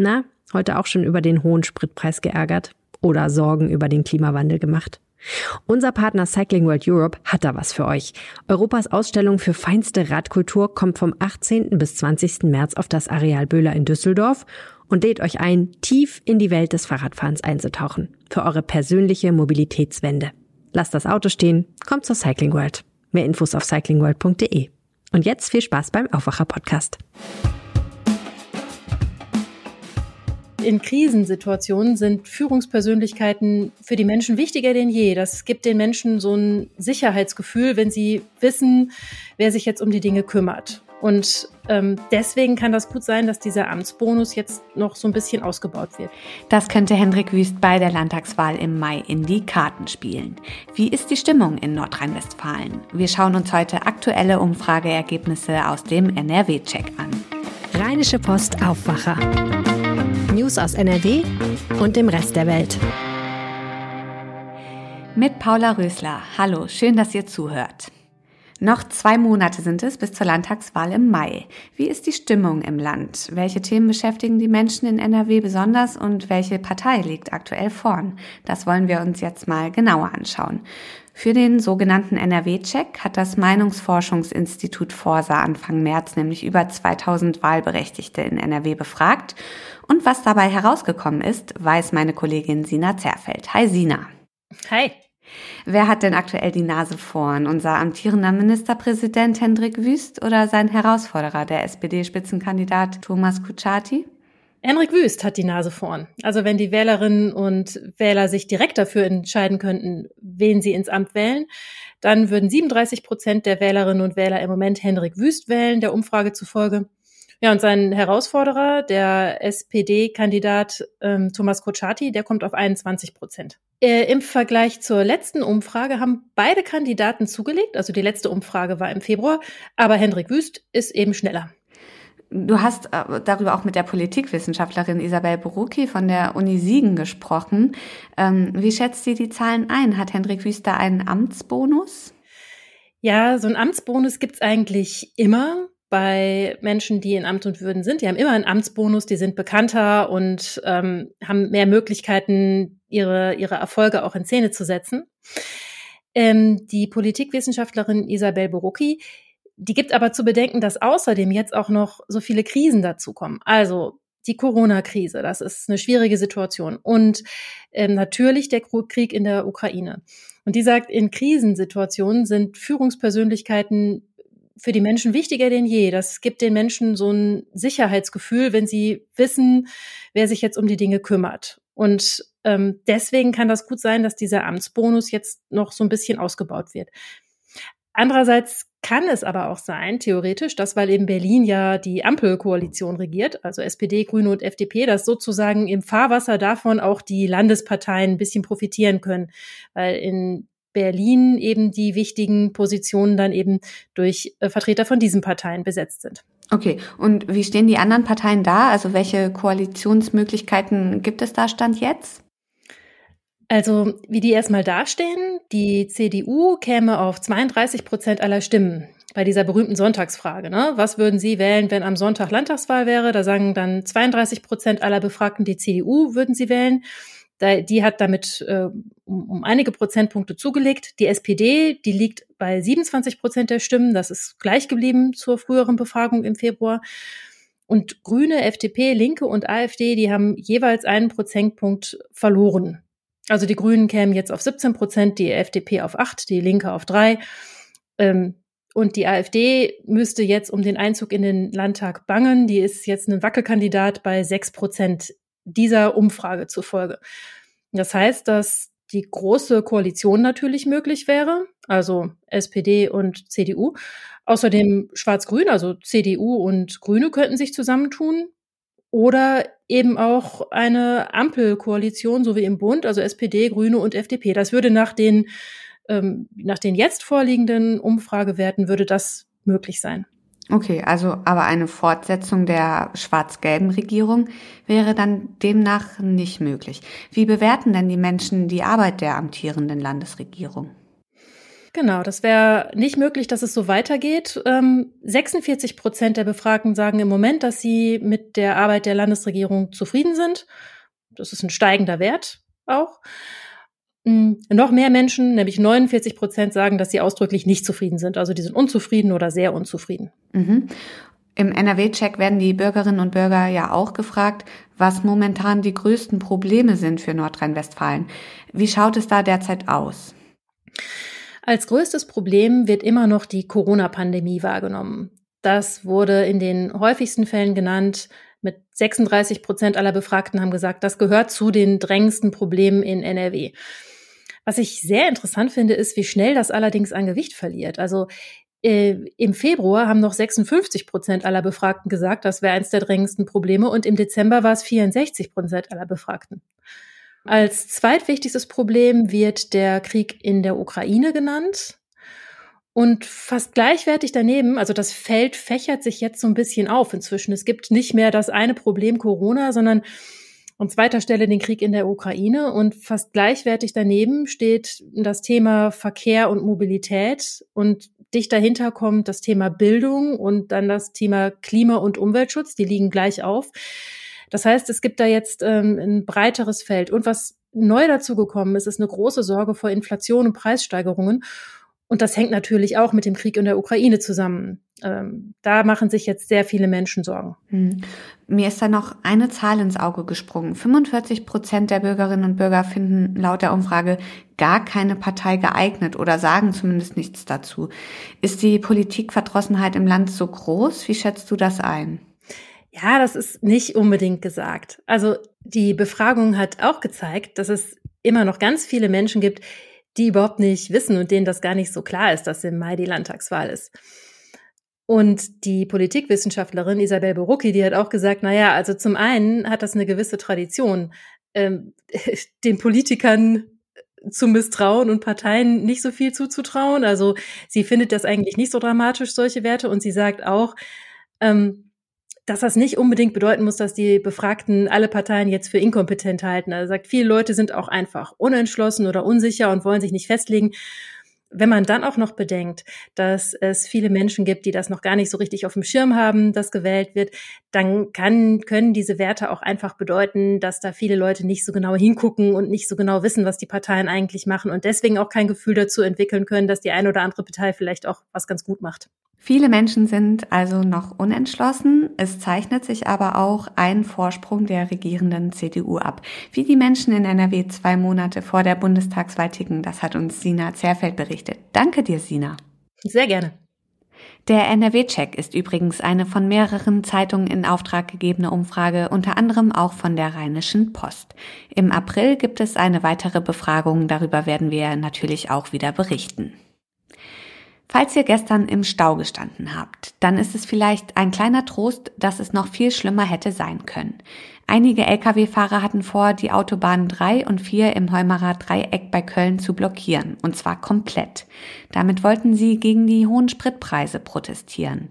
Na, heute auch schon über den hohen Spritpreis geärgert oder Sorgen über den Klimawandel gemacht? Unser Partner Cycling World Europe hat da was für euch. Europas Ausstellung für feinste Radkultur kommt vom 18. bis 20. März auf das Areal Böhler in Düsseldorf und lädt euch ein, tief in die Welt des Fahrradfahrens einzutauchen. Für eure persönliche Mobilitätswende. Lasst das Auto stehen, kommt zur Cycling World. Mehr Infos auf cyclingworld.de. Und jetzt viel Spaß beim Aufwacher Podcast. In Krisensituationen sind Führungspersönlichkeiten für die Menschen wichtiger denn je. Das gibt den Menschen so ein Sicherheitsgefühl, wenn sie wissen, wer sich jetzt um die Dinge kümmert. Und ähm, deswegen kann das gut sein, dass dieser Amtsbonus jetzt noch so ein bisschen ausgebaut wird. Das könnte Hendrik Wüst bei der Landtagswahl im Mai in die Karten spielen. Wie ist die Stimmung in Nordrhein-Westfalen? Wir schauen uns heute aktuelle Umfrageergebnisse aus dem NRW-Check an. Rheinische Post Aufwacher. News aus NRW und dem Rest der Welt. Mit Paula Rösler. Hallo, schön, dass ihr zuhört. Noch zwei Monate sind es bis zur Landtagswahl im Mai. Wie ist die Stimmung im Land? Welche Themen beschäftigen die Menschen in NRW besonders und welche Partei liegt aktuell vorn? Das wollen wir uns jetzt mal genauer anschauen. Für den sogenannten NRW-Check hat das Meinungsforschungsinstitut Forsa Anfang März nämlich über 2000 Wahlberechtigte in NRW befragt. Und was dabei herausgekommen ist, weiß meine Kollegin Sina Zerfeld. Hi Sina. Hi. Wer hat denn aktuell die Nase vorn? Unser amtierender Ministerpräsident Hendrik Wüst oder sein Herausforderer, der SPD-Spitzenkandidat Thomas Kutschaty? Henrik Wüst hat die Nase vorn. Also wenn die Wählerinnen und Wähler sich direkt dafür entscheiden könnten, wen sie ins Amt wählen, dann würden 37 Prozent der Wählerinnen und Wähler im Moment Henrik Wüst wählen, der Umfrage zufolge. Ja, und sein Herausforderer, der SPD-Kandidat ähm, Thomas Kochati, der kommt auf 21 Prozent. Äh, Im Vergleich zur letzten Umfrage haben beide Kandidaten zugelegt. Also die letzte Umfrage war im Februar, aber Hendrik Wüst ist eben schneller. Du hast äh, darüber auch mit der Politikwissenschaftlerin Isabel Borucki von der Uni Siegen gesprochen. Ähm, wie schätzt sie die Zahlen ein? Hat Hendrik Wüster einen Amtsbonus? Ja, so einen Amtsbonus gibt's eigentlich immer bei Menschen, die in Amt und Würden sind. Die haben immer einen Amtsbonus, die sind bekannter und ähm, haben mehr Möglichkeiten, ihre, ihre Erfolge auch in Szene zu setzen. Ähm, die Politikwissenschaftlerin Isabel Borucki, die gibt aber zu bedenken, dass außerdem jetzt auch noch so viele Krisen dazukommen. Also die Corona-Krise, das ist eine schwierige Situation. Und ähm, natürlich der Krieg in der Ukraine. Und die sagt, in Krisensituationen sind Führungspersönlichkeiten für die Menschen wichtiger denn je. Das gibt den Menschen so ein Sicherheitsgefühl, wenn sie wissen, wer sich jetzt um die Dinge kümmert. Und ähm, deswegen kann das gut sein, dass dieser Amtsbonus jetzt noch so ein bisschen ausgebaut wird. Andererseits kann es aber auch sein, theoretisch, dass weil in Berlin ja die Ampelkoalition regiert, also SPD, Grüne und FDP, dass sozusagen im Fahrwasser davon auch die Landesparteien ein bisschen profitieren können. Weil in Berlin eben die wichtigen Positionen dann eben durch äh, Vertreter von diesen Parteien besetzt sind. Okay, und wie stehen die anderen Parteien da? Also welche Koalitionsmöglichkeiten gibt es da Stand jetzt? Also wie die erstmal dastehen, die CDU käme auf 32 Prozent aller Stimmen bei dieser berühmten Sonntagsfrage. Ne? Was würden Sie wählen, wenn am Sonntag Landtagswahl wäre? Da sagen dann 32 Prozent aller Befragten, die CDU würden sie wählen die hat damit äh, um, um einige Prozentpunkte zugelegt. Die SPD, die liegt bei 27 Prozent der Stimmen. Das ist gleich geblieben zur früheren Befragung im Februar. Und Grüne, FDP, Linke und AfD, die haben jeweils einen Prozentpunkt verloren. Also die Grünen kämen jetzt auf 17 Prozent, die FDP auf 8, die Linke auf 3. Ähm, und die AfD müsste jetzt um den Einzug in den Landtag bangen. Die ist jetzt ein Wackelkandidat bei 6 Prozent dieser Umfrage zufolge. Das heißt, dass die große Koalition natürlich möglich wäre, also SPD und CDU. Außerdem Schwarz-Grün, also CDU und Grüne könnten sich zusammentun. Oder eben auch eine Ampelkoalition, so wie im Bund, also SPD, Grüne und FDP. Das würde nach den, ähm, nach den jetzt vorliegenden Umfragewerten würde das möglich sein. Okay, also aber eine Fortsetzung der schwarz-gelben Regierung wäre dann demnach nicht möglich. Wie bewerten denn die Menschen die Arbeit der amtierenden Landesregierung? Genau, das wäre nicht möglich, dass es so weitergeht. Ähm, 46 Prozent der Befragten sagen im Moment, dass sie mit der Arbeit der Landesregierung zufrieden sind. Das ist ein steigender Wert auch. Mhm. Noch mehr Menschen, nämlich 49 Prozent, sagen, dass sie ausdrücklich nicht zufrieden sind. Also die sind unzufrieden oder sehr unzufrieden. Mhm. Im NRW-Check werden die Bürgerinnen und Bürger ja auch gefragt, was momentan die größten Probleme sind für Nordrhein-Westfalen. Wie schaut es da derzeit aus? Als größtes Problem wird immer noch die Corona-Pandemie wahrgenommen. Das wurde in den häufigsten Fällen genannt. Mit 36 Prozent aller Befragten haben gesagt, das gehört zu den drängendsten Problemen in NRW. Was ich sehr interessant finde, ist, wie schnell das allerdings an Gewicht verliert. Also äh, im Februar haben noch 56 Prozent aller Befragten gesagt, das wäre eines der drängendsten Probleme und im Dezember war es 64 Prozent aller Befragten. Als zweitwichtigstes Problem wird der Krieg in der Ukraine genannt. Und fast gleichwertig daneben, also das Feld fächert sich jetzt so ein bisschen auf inzwischen. Es gibt nicht mehr das eine Problem Corona, sondern an zweiter Stelle den Krieg in der Ukraine und fast gleichwertig daneben steht das Thema Verkehr und Mobilität und dicht dahinter kommt das Thema Bildung und dann das Thema Klima- und Umweltschutz, die liegen gleich auf. Das heißt, es gibt da jetzt ähm, ein breiteres Feld. Und was neu dazugekommen ist, ist eine große Sorge vor Inflation und Preissteigerungen. Und das hängt natürlich auch mit dem Krieg in der Ukraine zusammen. Ähm, da machen sich jetzt sehr viele Menschen Sorgen. Hm. Mir ist da noch eine Zahl ins Auge gesprungen. 45 Prozent der Bürgerinnen und Bürger finden laut der Umfrage gar keine Partei geeignet oder sagen zumindest nichts dazu. Ist die Politikverdrossenheit im Land so groß? Wie schätzt du das ein? Ja, das ist nicht unbedingt gesagt. Also die Befragung hat auch gezeigt, dass es immer noch ganz viele Menschen gibt, die überhaupt nicht wissen und denen das gar nicht so klar ist, dass im Mai die Landtagswahl ist. Und die Politikwissenschaftlerin Isabel Borucki, die hat auch gesagt, na ja, also zum einen hat das eine gewisse Tradition, ähm, den Politikern zu misstrauen und Parteien nicht so viel zuzutrauen. Also sie findet das eigentlich nicht so dramatisch, solche Werte. Und sie sagt auch, ähm, dass das nicht unbedingt bedeuten muss, dass die Befragten alle Parteien jetzt für inkompetent halten. Er sagt, viele Leute sind auch einfach unentschlossen oder unsicher und wollen sich nicht festlegen. Wenn man dann auch noch bedenkt, dass es viele Menschen gibt, die das noch gar nicht so richtig auf dem Schirm haben, dass gewählt wird, dann kann, können diese Werte auch einfach bedeuten, dass da viele Leute nicht so genau hingucken und nicht so genau wissen, was die Parteien eigentlich machen und deswegen auch kein Gefühl dazu entwickeln können, dass die eine oder andere Partei vielleicht auch was ganz gut macht. Viele Menschen sind also noch unentschlossen. Es zeichnet sich aber auch ein Vorsprung der regierenden CDU ab. Wie die Menschen in NRW zwei Monate vor der Bundestagswahl ticken, das hat uns Sina Zerfeld berichtet. Danke dir, Sina. Sehr gerne. Der NRW-Check ist übrigens eine von mehreren Zeitungen in Auftrag gegebene Umfrage, unter anderem auch von der Rheinischen Post. Im April gibt es eine weitere Befragung, darüber werden wir natürlich auch wieder berichten. Falls ihr gestern im Stau gestanden habt, dann ist es vielleicht ein kleiner Trost, dass es noch viel schlimmer hätte sein können. Einige Lkw-Fahrer hatten vor, die Autobahnen 3 und 4 im Heumarer Dreieck bei Köln zu blockieren, und zwar komplett. Damit wollten sie gegen die hohen Spritpreise protestieren.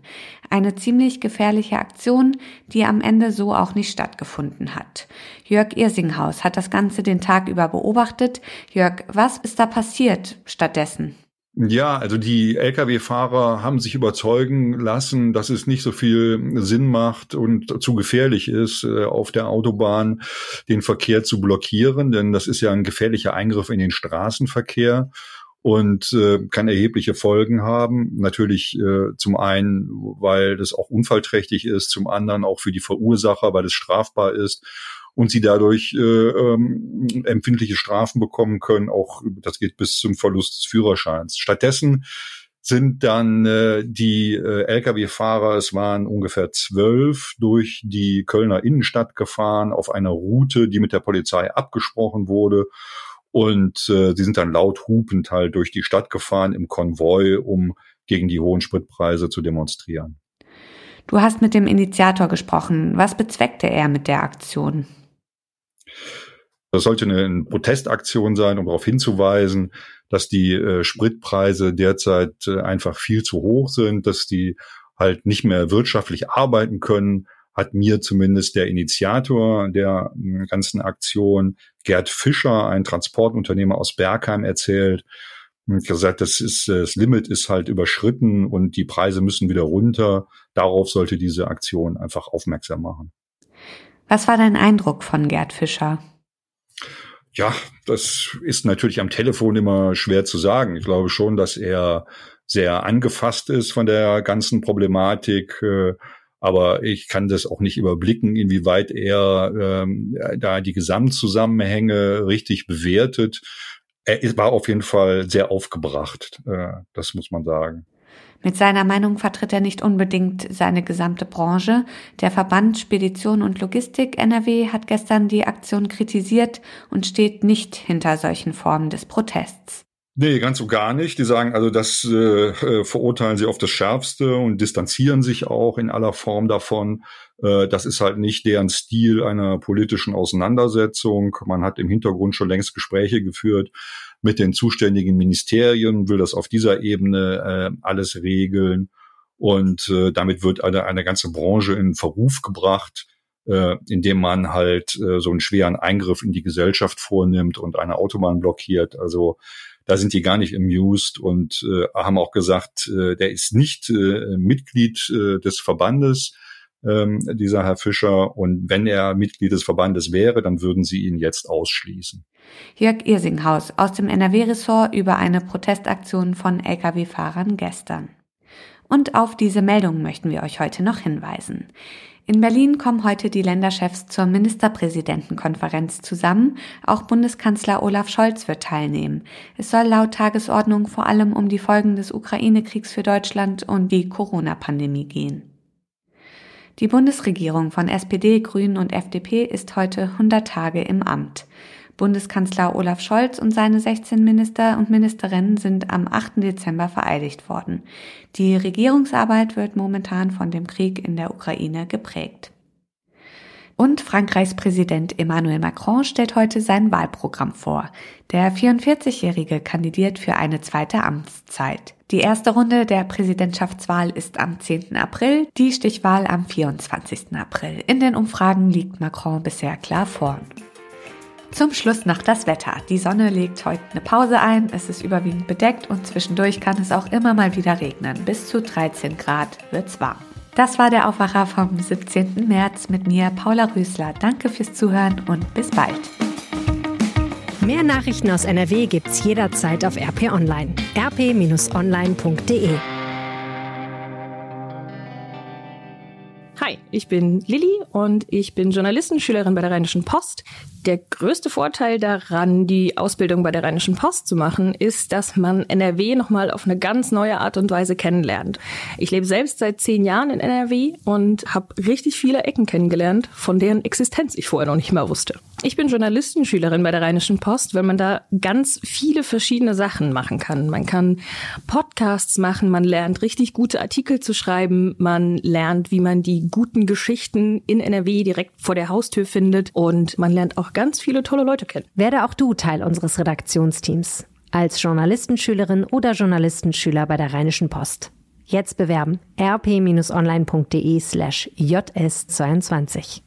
Eine ziemlich gefährliche Aktion, die am Ende so auch nicht stattgefunden hat. Jörg Irsinghaus hat das Ganze den Tag über beobachtet. Jörg, was ist da passiert stattdessen? Ja, also die Lkw-Fahrer haben sich überzeugen lassen, dass es nicht so viel Sinn macht und zu gefährlich ist, äh, auf der Autobahn den Verkehr zu blockieren, denn das ist ja ein gefährlicher Eingriff in den Straßenverkehr und äh, kann erhebliche Folgen haben. Natürlich äh, zum einen, weil das auch unfallträchtig ist, zum anderen auch für die Verursacher, weil es strafbar ist und sie dadurch äh, ähm, empfindliche Strafen bekommen können. Auch das geht bis zum Verlust des Führerscheins. Stattdessen sind dann äh, die äh, Lkw-Fahrer, es waren ungefähr zwölf, durch die Kölner Innenstadt gefahren auf einer Route, die mit der Polizei abgesprochen wurde. Und äh, sie sind dann laut hupend halt durch die Stadt gefahren im Konvoi, um gegen die hohen Spritpreise zu demonstrieren. Du hast mit dem Initiator gesprochen. Was bezweckte er mit der Aktion? Das sollte eine, Protestaktion sein, um darauf hinzuweisen, dass die äh, Spritpreise derzeit äh, einfach viel zu hoch sind, dass die halt nicht mehr wirtschaftlich arbeiten können, hat mir zumindest der Initiator der äh, ganzen Aktion, Gerd Fischer, ein Transportunternehmer aus Bergheim, erzählt. Und gesagt, das ist das Limit ist halt überschritten und die Preise müssen wieder runter. Darauf sollte diese Aktion einfach aufmerksam machen. Was war dein Eindruck von Gerd Fischer? Ja, das ist natürlich am Telefon immer schwer zu sagen. Ich glaube schon, dass er sehr angefasst ist von der ganzen Problematik. Äh, aber ich kann das auch nicht überblicken, inwieweit er ähm, da die Gesamtzusammenhänge richtig bewertet. Er war auf jeden Fall sehr aufgebracht, äh, das muss man sagen. Mit seiner Meinung vertritt er nicht unbedingt seine gesamte Branche. Der Verband Spedition und Logistik NRW hat gestern die Aktion kritisiert und steht nicht hinter solchen Formen des Protests. Nee, ganz und gar nicht. Die sagen also, das äh, äh, verurteilen sie auf das Schärfste und distanzieren sich auch in aller Form davon. Äh, das ist halt nicht deren Stil einer politischen Auseinandersetzung. Man hat im Hintergrund schon längst Gespräche geführt mit den zuständigen Ministerien, will das auf dieser Ebene äh, alles regeln. Und äh, damit wird eine, eine ganze Branche in Verruf gebracht, äh, indem man halt äh, so einen schweren Eingriff in die Gesellschaft vornimmt und eine Autobahn blockiert. Also da sind die gar nicht amused und äh, haben auch gesagt, äh, der ist nicht äh, Mitglied äh, des Verbandes, ähm, dieser Herr Fischer. Und wenn er Mitglied des Verbandes wäre, dann würden sie ihn jetzt ausschließen. Jörg Irsinghaus aus dem NRW-Ressort über eine Protestaktion von Lkw-Fahrern gestern. Und auf diese Meldung möchten wir euch heute noch hinweisen. In Berlin kommen heute die Länderchefs zur Ministerpräsidentenkonferenz zusammen. Auch Bundeskanzler Olaf Scholz wird teilnehmen. Es soll laut Tagesordnung vor allem um die Folgen des Ukraine-Kriegs für Deutschland und die Corona-Pandemie gehen. Die Bundesregierung von SPD, Grünen und FDP ist heute 100 Tage im Amt. Bundeskanzler Olaf Scholz und seine 16 Minister und Ministerinnen sind am 8. Dezember vereidigt worden. Die Regierungsarbeit wird momentan von dem Krieg in der Ukraine geprägt. Und Frankreichs Präsident Emmanuel Macron stellt heute sein Wahlprogramm vor. Der 44-Jährige kandidiert für eine zweite Amtszeit. Die erste Runde der Präsidentschaftswahl ist am 10. April, die Stichwahl am 24. April. In den Umfragen liegt Macron bisher klar vorn. Zum Schluss noch das Wetter. Die Sonne legt heute eine Pause ein, es ist überwiegend bedeckt und zwischendurch kann es auch immer mal wieder regnen. Bis zu 13 Grad wird's warm. Das war der Aufwacher vom 17. März mit mir, Paula Rösler. Danke fürs Zuhören und bis bald. Mehr Nachrichten aus NRW gibt's jederzeit auf RP Online. rp-online.de Hi, ich bin Lilly und ich bin Journalistenschülerin bei der Rheinischen Post. Der größte Vorteil daran, die Ausbildung bei der Rheinischen Post zu machen, ist, dass man NRW nochmal auf eine ganz neue Art und Weise kennenlernt. Ich lebe selbst seit zehn Jahren in NRW und habe richtig viele Ecken kennengelernt, von deren Existenz ich vorher noch nicht mal wusste. Ich bin Journalistenschülerin bei der Rheinischen Post, weil man da ganz viele verschiedene Sachen machen kann. Man kann Podcasts machen, man lernt richtig gute Artikel zu schreiben, man lernt, wie man die guten Geschichten in NRW direkt vor der Haustür findet und man lernt auch ganz viele tolle Leute kennen. Werde auch du Teil unseres Redaktionsteams. Als Journalistenschülerin oder Journalistenschüler bei der Rheinischen Post. Jetzt bewerben rp-online.de slash js22.